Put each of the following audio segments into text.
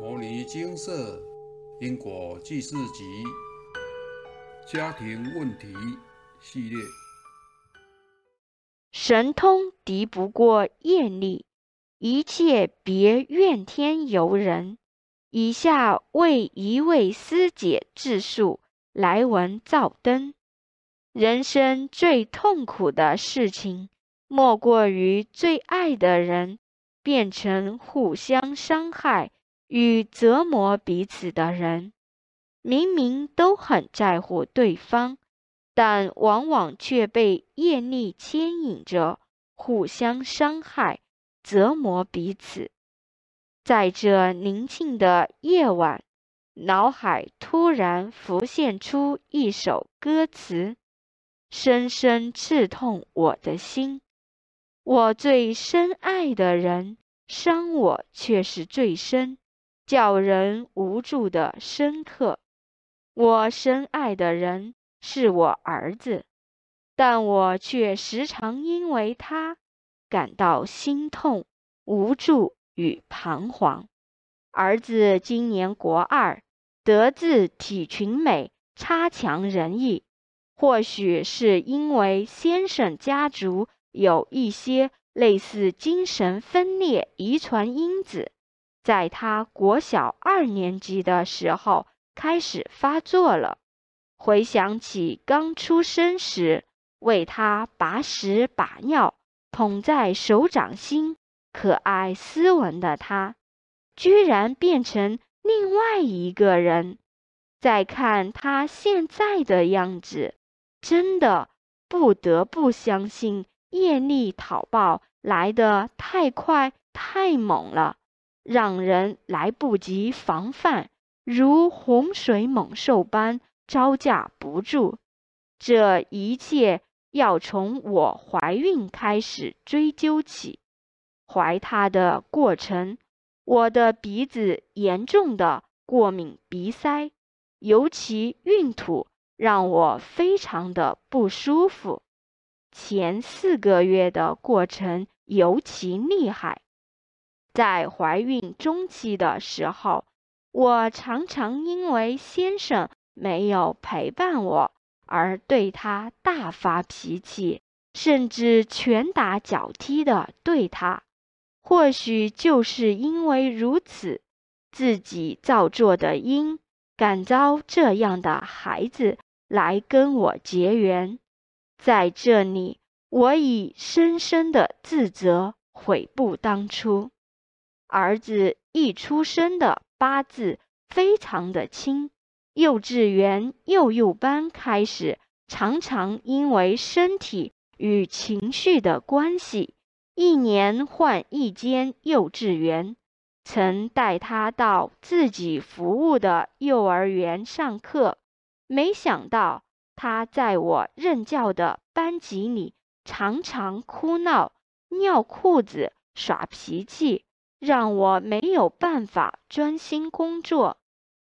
摩尼精舍因果记事集家庭问题系列，神通敌不过业力，一切别怨天尤人。以下为一位师姐自述来文照灯。人生最痛苦的事情，莫过于最爱的人变成互相伤害与折磨彼此的人。明明都很在乎对方，但往往却被业力牵引着，互相伤害、折磨彼此。在这宁静的夜晚，脑海突然浮现出一首歌词。深深刺痛我的心，我最深爱的人伤我却是最深，叫人无助的深刻。我深爱的人是我儿子，但我却时常因为他感到心痛、无助与彷徨。儿子今年国二，德智体群美，差强人意。或许是因为先生家族有一些类似精神分裂遗传因子，在他国小二年级的时候开始发作了。回想起刚出生时为他把屎把尿捧在手掌心、可爱斯文的他，居然变成另外一个人。再看他现在的样子。真的不得不相信，业力讨报来得太快太猛了，让人来不及防范，如洪水猛兽般招架不住。这一切要从我怀孕开始追究起。怀他的过程，我的鼻子严重的过敏鼻塞，尤其孕吐。让我非常的不舒服，前四个月的过程尤其厉害。在怀孕中期的时候，我常常因为先生没有陪伴我而对他大发脾气，甚至拳打脚踢的对他。或许就是因为如此，自己造作的因，感召这样的孩子。来跟我结缘，在这里，我已深深的自责悔不当初。儿子一出生的八字非常的轻，幼稚园幼幼班开始，常常因为身体与情绪的关系，一年换一间幼稚园。曾带他到自己服务的幼儿园上课。没想到他在我任教的班级里常常哭闹、尿裤子、耍脾气，让我没有办法专心工作。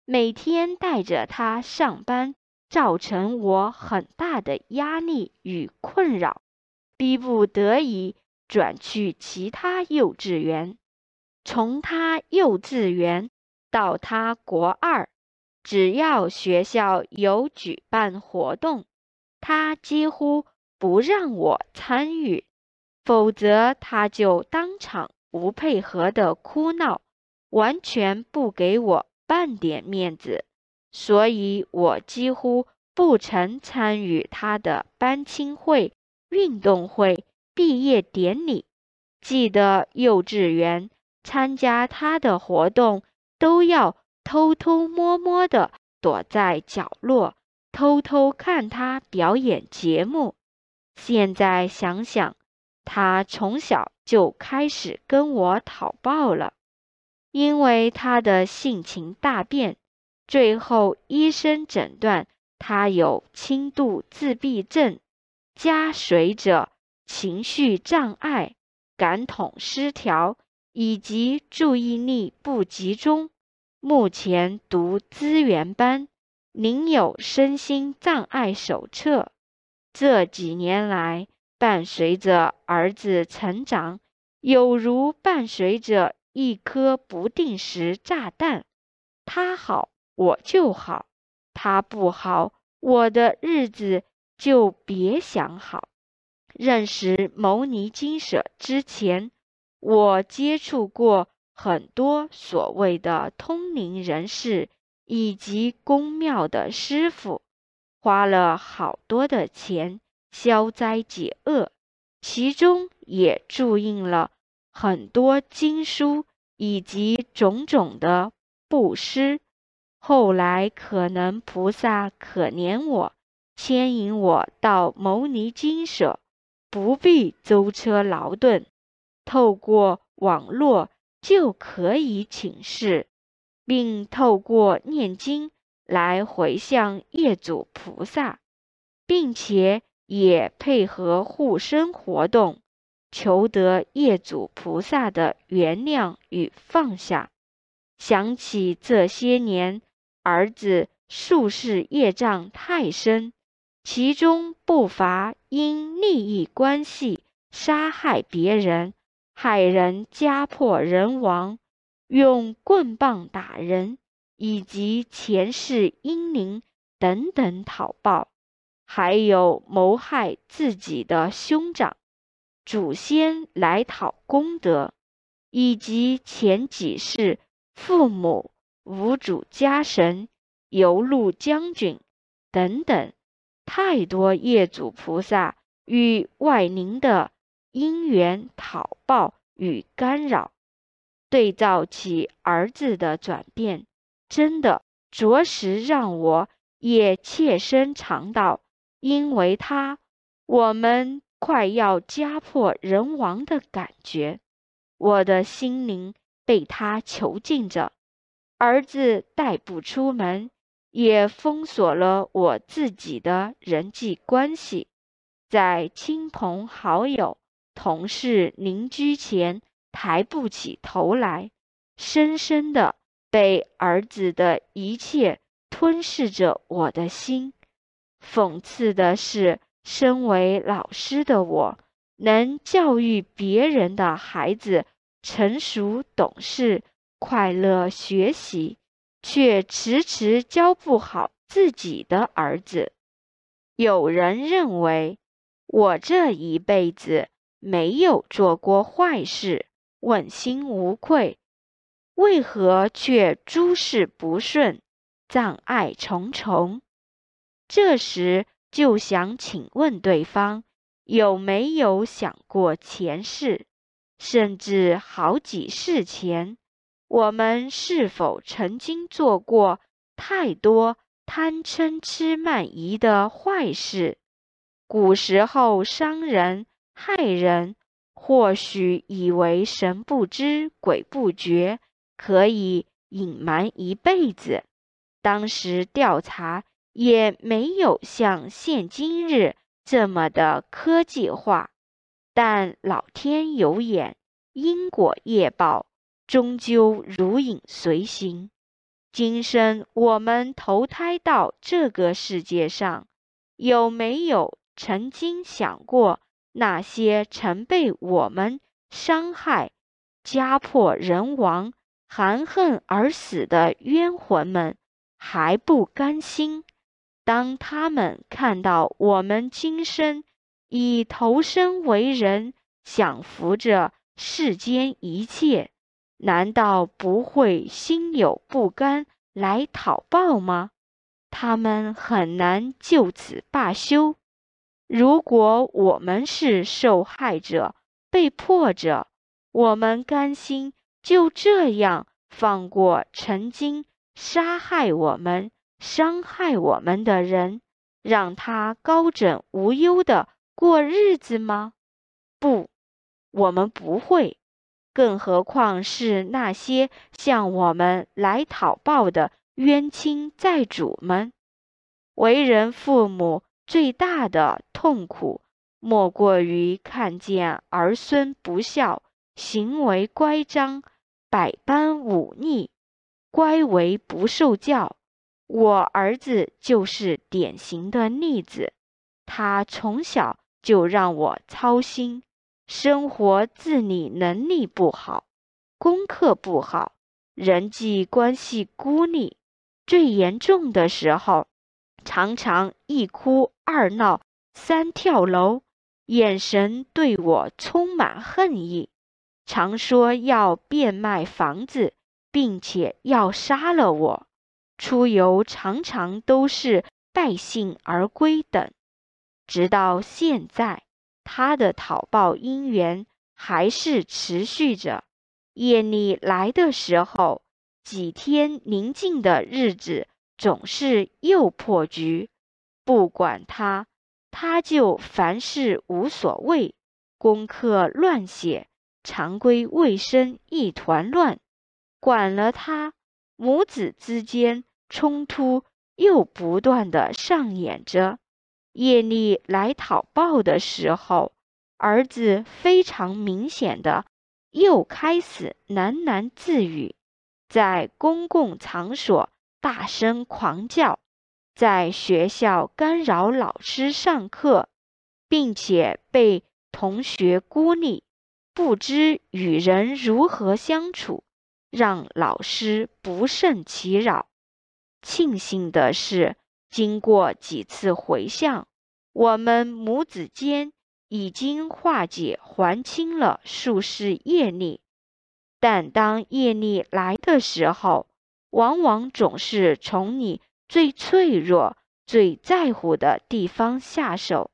每天带着他上班，造成我很大的压力与困扰，逼不得已转去其他幼稚园。从他幼稚园到他国二。只要学校有举办活动，他几乎不让我参与，否则他就当场不配合的哭闹，完全不给我半点面子。所以我几乎不曾参与他的班亲会、运动会、毕业典礼。记得幼稚园参加他的活动都要。偷偷摸摸的躲在角落，偷偷看他表演节目。现在想想，他从小就开始跟我讨抱了，因为他的性情大变，最后医生诊断他有轻度自闭症，加随着情绪障碍、感统失调以及注意力不集中。目前读资源班，领有身心障碍手册。这几年来，伴随着儿子成长，有如伴随着一颗不定时炸弹。他好，我就好；他不好，我的日子就别想好。认识牟尼金舍之前，我接触过很多所谓的通灵人士以及宫庙的师傅，花了好多的钱消灾解厄，其中也注印了很多经书以及种种的布施。后来可能菩萨可怜我，牵引我到牟尼精舍。不必舟车劳顿，透过网络就可以请示，并透过念经来回向业主菩萨，并且也配合护身活动，求得业主菩萨的原谅与放下。想起这些年，儿子数世业障太深。其中不乏因利益关系杀害别人、害人家破人亡、用棍棒打人，以及前世阴灵等等讨报，还有谋害自己的兄长、祖先来讨功德，以及前几世父母、无主家神、游路将军等等。太多业主菩萨与外灵的因缘讨报与干扰，对照起儿子的转变，真的着实让我也切身尝到，因为他我们快要家破人亡的感觉。我的心灵被他囚禁着，儿子带不出门。也封锁了我自己的人际关系，在亲朋好友、同事、邻居前抬不起头来，深深的被儿子的一切吞噬着我的心。讽刺的是，身为老师的我，能教育别人的孩子成熟懂事、快乐学习。却迟迟教不好自己的儿子。有人认为我这一辈子没有做过坏事，问心无愧，为何却诸事不顺，障碍重重？这时就想请问对方，有没有想过前世，甚至好几世前？我们是否曾经做过太多贪嗔痴慢疑的坏事？古时候伤人害人，或许以为神不知鬼不觉，可以隐瞒一辈子。当时调查也没有像现今日这么的科技化，但老天有眼，因果业报。终究如影随形。今生我们投胎到这个世界上，有没有曾经想过，那些曾被我们伤害、家破人亡、含恨而死的冤魂们还不甘心？当他们看到我们今生已投身为人，享福着世间一切。难道不会心有不甘来讨报吗？他们很难就此罢休。如果我们是受害者、被迫者，我们甘心就这样放过曾经杀害我们、伤害我们的人，让他高枕无忧的过日子吗？不，我们不会。更何况是那些向我们来讨报的冤亲债主们。为人父母最大的痛苦，莫过于看见儿孙不孝、行为乖张、百般忤逆、乖为不受教。我儿子就是典型的例子，他从小就让我操心。生活自理能力不好，功课不好，人际关系孤立，最严重的时候，常常一哭二闹三跳楼，眼神对我充满恨意，常说要变卖房子，并且要杀了我。出游常常都是败兴而归等。直到现在，他的讨报姻缘还是持续着。夜里来的时候，几天宁静的日子总是又破局。不管他，他就凡事无所谓，功课乱写，常规卫生一团乱。管了他，母子之间冲突又不断的上演着。夜里来讨报的时候，儿子非常明显的又开始喃喃自语，在公共场所大声狂叫，在学校干扰老师上课，并且被同学孤立，不知与人如何相处，让老师不胜其扰。庆幸的是。经过几次回向，我们母子间已经化解还清了数世业力。但当业力来的时候，往往总是从你最脆弱、最在乎的地方下手。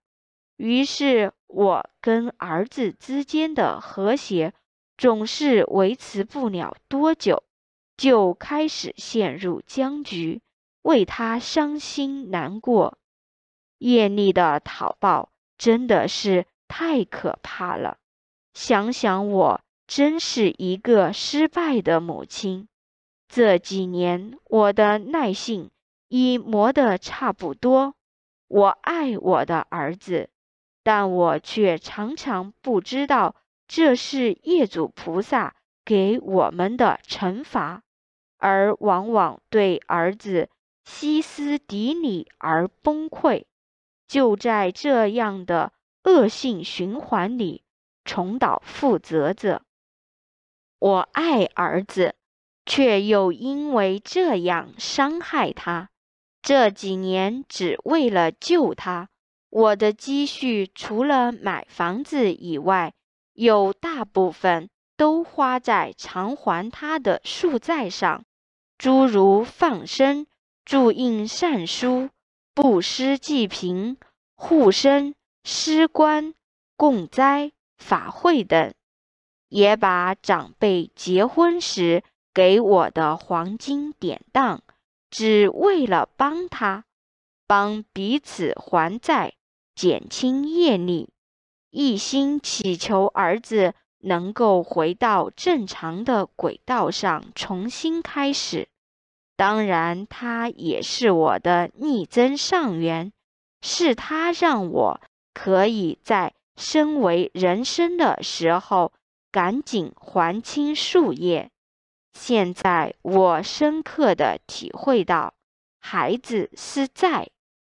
于是，我跟儿子之间的和谐总是维持不了多久，就开始陷入僵局。为他伤心难过，业力的讨报真的是太可怕了。想想我，真是一个失败的母亲。这几年，我的耐性已磨得差不多。我爱我的儿子，但我却常常不知道这是业主菩萨给我们的惩罚，而往往对儿子。歇斯底里而崩溃，就在这样的恶性循环里重蹈覆辙着。我爱儿子，却又因为这样伤害他。这几年只为了救他，我的积蓄除了买房子以外，有大部分都花在偿还他的宿债上，诸如放生。注印善书、布施济贫、护生、施棺、供灾、法会等，也把长辈结婚时给我的黄金典当，只为了帮他，帮彼此还债，减轻业力，一心祈求儿子能够回到正常的轨道上，重新开始。当然，他也是我的逆增上缘，是他让我可以在身为人生的时候赶紧还清树叶。现在我深刻的体会到，孩子是债，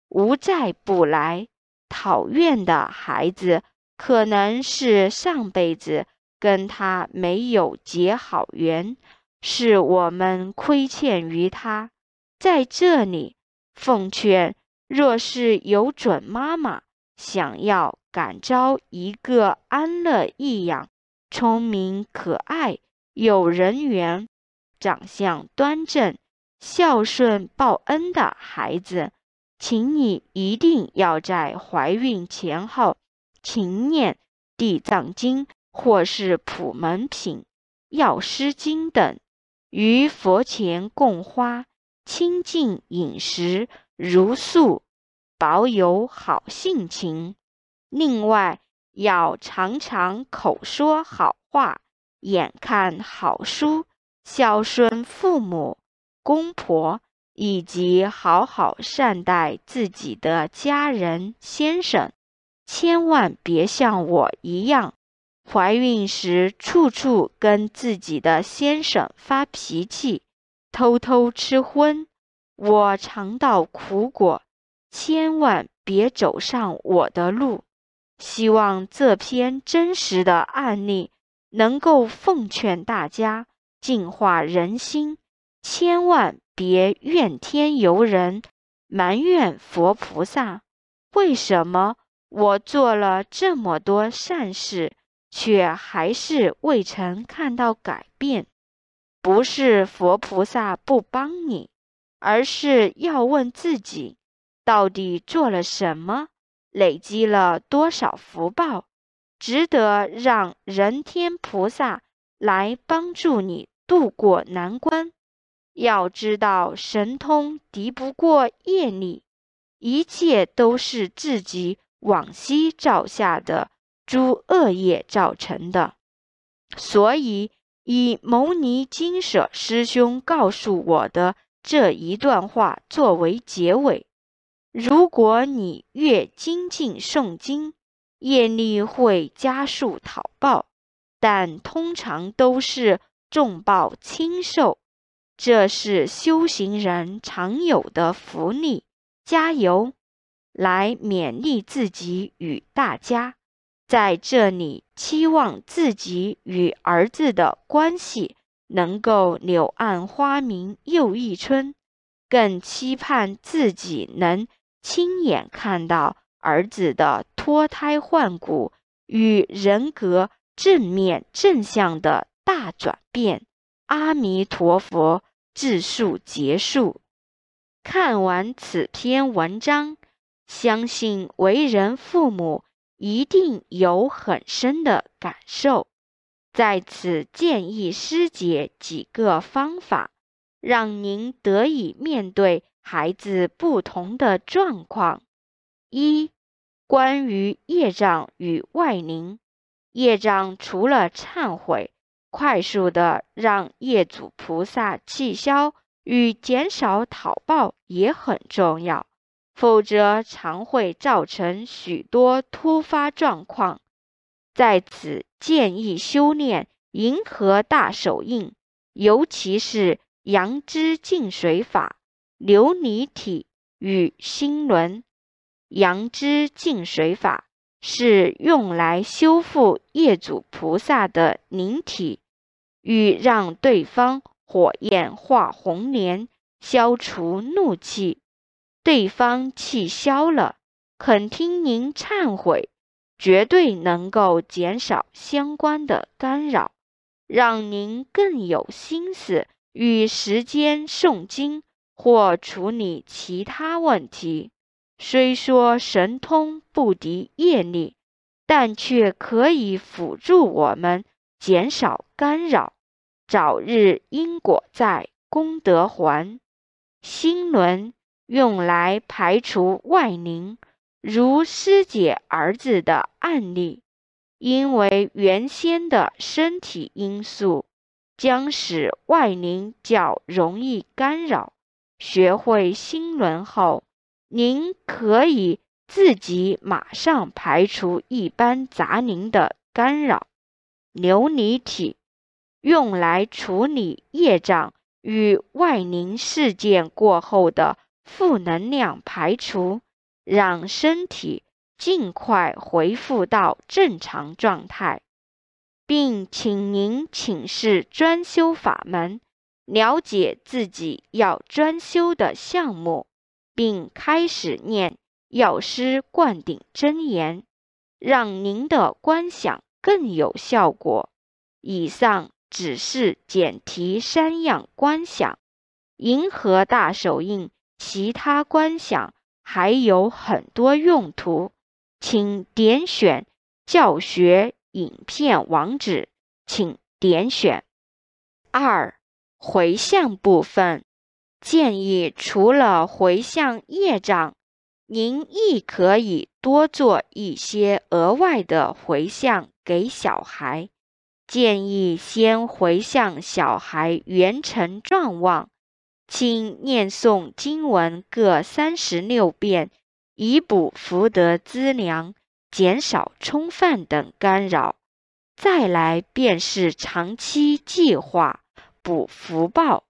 无债不来。讨厌的孩子，可能是上辈子跟他没有结好缘。是我们亏欠于他，在这里奉劝：若是有准妈妈想要感召一个安乐易养、聪明可爱、有人缘、长相端正、孝顺报恩的孩子，请你一定要在怀孕前后勤念《地藏经》或是普门品、药师经等。于佛前供花，清净饮食，如素，保有好性情。另外，要常常口说好话，眼看好书，孝顺父母、公婆，以及好好善待自己的家人、先生。千万别像我一样。怀孕时，处处跟自己的先生发脾气，偷偷吃荤。我尝到苦果，千万别走上我的路。希望这篇真实的案例能够奉劝大家净化人心，千万别怨天尤人，埋怨佛菩萨。为什么我做了这么多善事，却还是未曾看到改变？不是佛菩萨不帮你，而是要问自己，到底做了什么，累积了多少福报，值得让人天菩萨来帮助你渡过难关？要知道，神通敌不过业力。一切都是自己往昔造下的诸恶业造成的，所以以牟尼金舍师兄告诉我的这一段话作为结尾：如果你越精进诵经，业力会加速讨报，但通常都是重报轻受，这是修行人常有的福利。加油，来勉励自己与大家，在这里期望自己与儿子的关系能够柳暗花明又一村，更期盼自己能亲眼看到儿子的脱胎换骨与人格正面正向的大转变。阿弥陀佛，自述结束。看完此篇文章，相信为人父母一定有很深的感受。在此建议师姐几个方法，让您得以面对孩子不同的状况。一、关于业障与外灵，业障除了忏悔，快速的让业主菩萨气消。与减少讨报也很重要，否则常会造成许多突发状况。在此建议修炼银河大手印，尤其是阳之净水法、琉璃体与心轮。阳之净水法是用来修复业主菩萨的灵体，与让对方。火焰化红莲，消除怒气。对方气消了，肯听您忏悔，绝对能够减少相关的干扰，让您更有心思与时间诵经或处理其他问题。虽说神通不敌业力，但却可以辅助我们减少干扰。早日因果在，功德还。心轮用来排除外灵，如师姐儿子的案例，因为原先的身体因素，将使外灵较容易干扰。学会心轮后，您可以自己马上排除一般杂灵的干扰。琉璃体。用来处理业障与外灵事件过后的负能量排除，让身体尽快恢复到正常状态，并请您请示专修法门，了解自己要专修的项目，并开始念药师灌顶真言，让您的观想更有效果。以上。只是简提三样观想，银河大手印，其他观想还有很多用途，请点选教学影片网址，请点选。二回向部分，建议除了回向业障，您亦可以多做一些额外的回向给小孩。建议先回向小孩元成壮旺，请念诵经文各三十六遍，以补福德资粮，减少冲犯等干扰。再来便是长期计划补福报，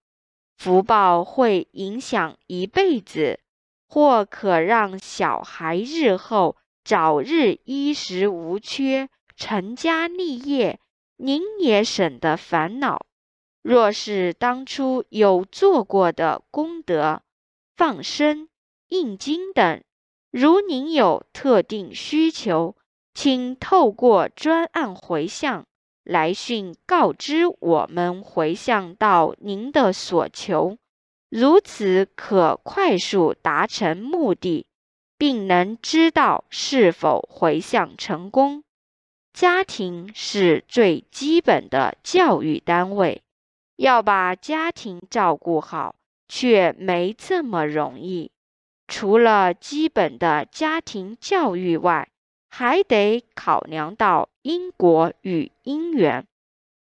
福报会影响一辈子，或可让小孩日后早日衣食无缺，成家立业。您也省得烦恼。若是当初有做过的功德、放生、印经等，如您有特定需求，请透过专案回向来讯告知我们回向到您的所求，如此可快速达成目的，并能知道是否回向成功。家庭是最基本的教育单位。要把家庭照顾好，却没这么容易。除了基本的家庭教育外，还得考量到因果与因缘。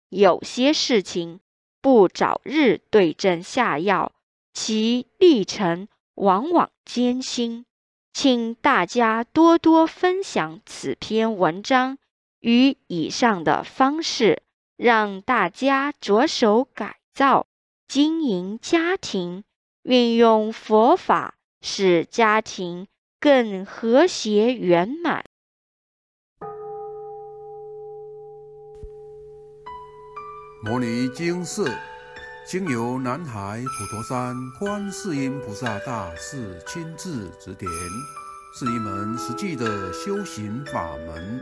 有些事情不早日对症下药，其历程往往艰辛。请大家多多分享此篇文章与以上的方式。让大家着手改造、经营家庭，运用佛法，使家庭更和谐圆满。摩尼经寺经由南海普陀山观世音菩萨大士亲自指点，是一门实际的修行法门。